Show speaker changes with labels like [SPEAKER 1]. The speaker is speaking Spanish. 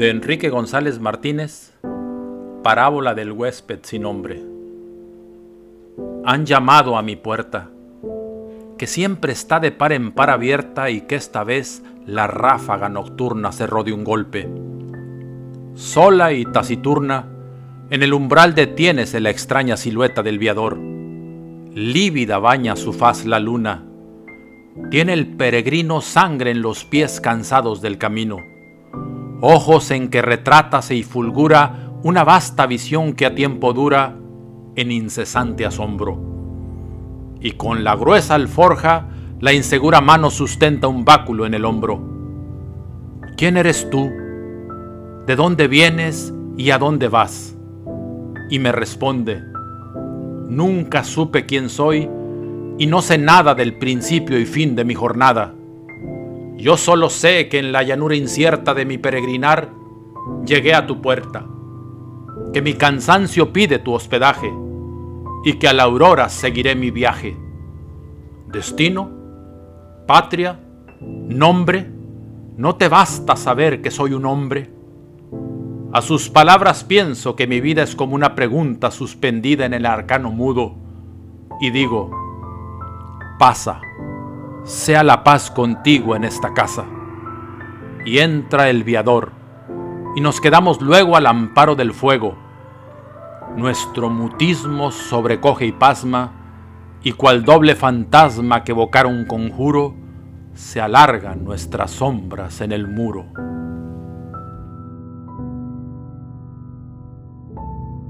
[SPEAKER 1] De Enrique González Martínez, Parábola del huésped sin nombre. Han llamado a mi puerta, que siempre está de par en par abierta y que esta vez la ráfaga nocturna cerró de un golpe. Sola y taciturna, en el umbral detiénese la extraña silueta del viador. Lívida baña su faz la luna. Tiene el peregrino sangre en los pies cansados del camino ojos en que retrátase y fulgura una vasta visión que a tiempo dura en incesante asombro. Y con la gruesa alforja la insegura mano sustenta un báculo en el hombro. ¿Quién eres tú? ¿De dónde vienes y a dónde vas? Y me responde, nunca supe quién soy y no sé nada del principio y fin de mi jornada yo solo sé que en la llanura incierta de mi peregrinar llegué a tu puerta, que mi cansancio pide tu hospedaje y que a la aurora seguiré mi viaje. Destino, patria, nombre, ¿no te basta saber que soy un hombre? A sus palabras pienso que mi vida es como una pregunta suspendida en el arcano mudo y digo, pasa sea la paz contigo en esta casa. Y entra el viador, y nos quedamos luego al amparo del fuego. Nuestro mutismo sobrecoge y pasma, y cual doble fantasma que evocara un conjuro, se alargan nuestras sombras en el muro.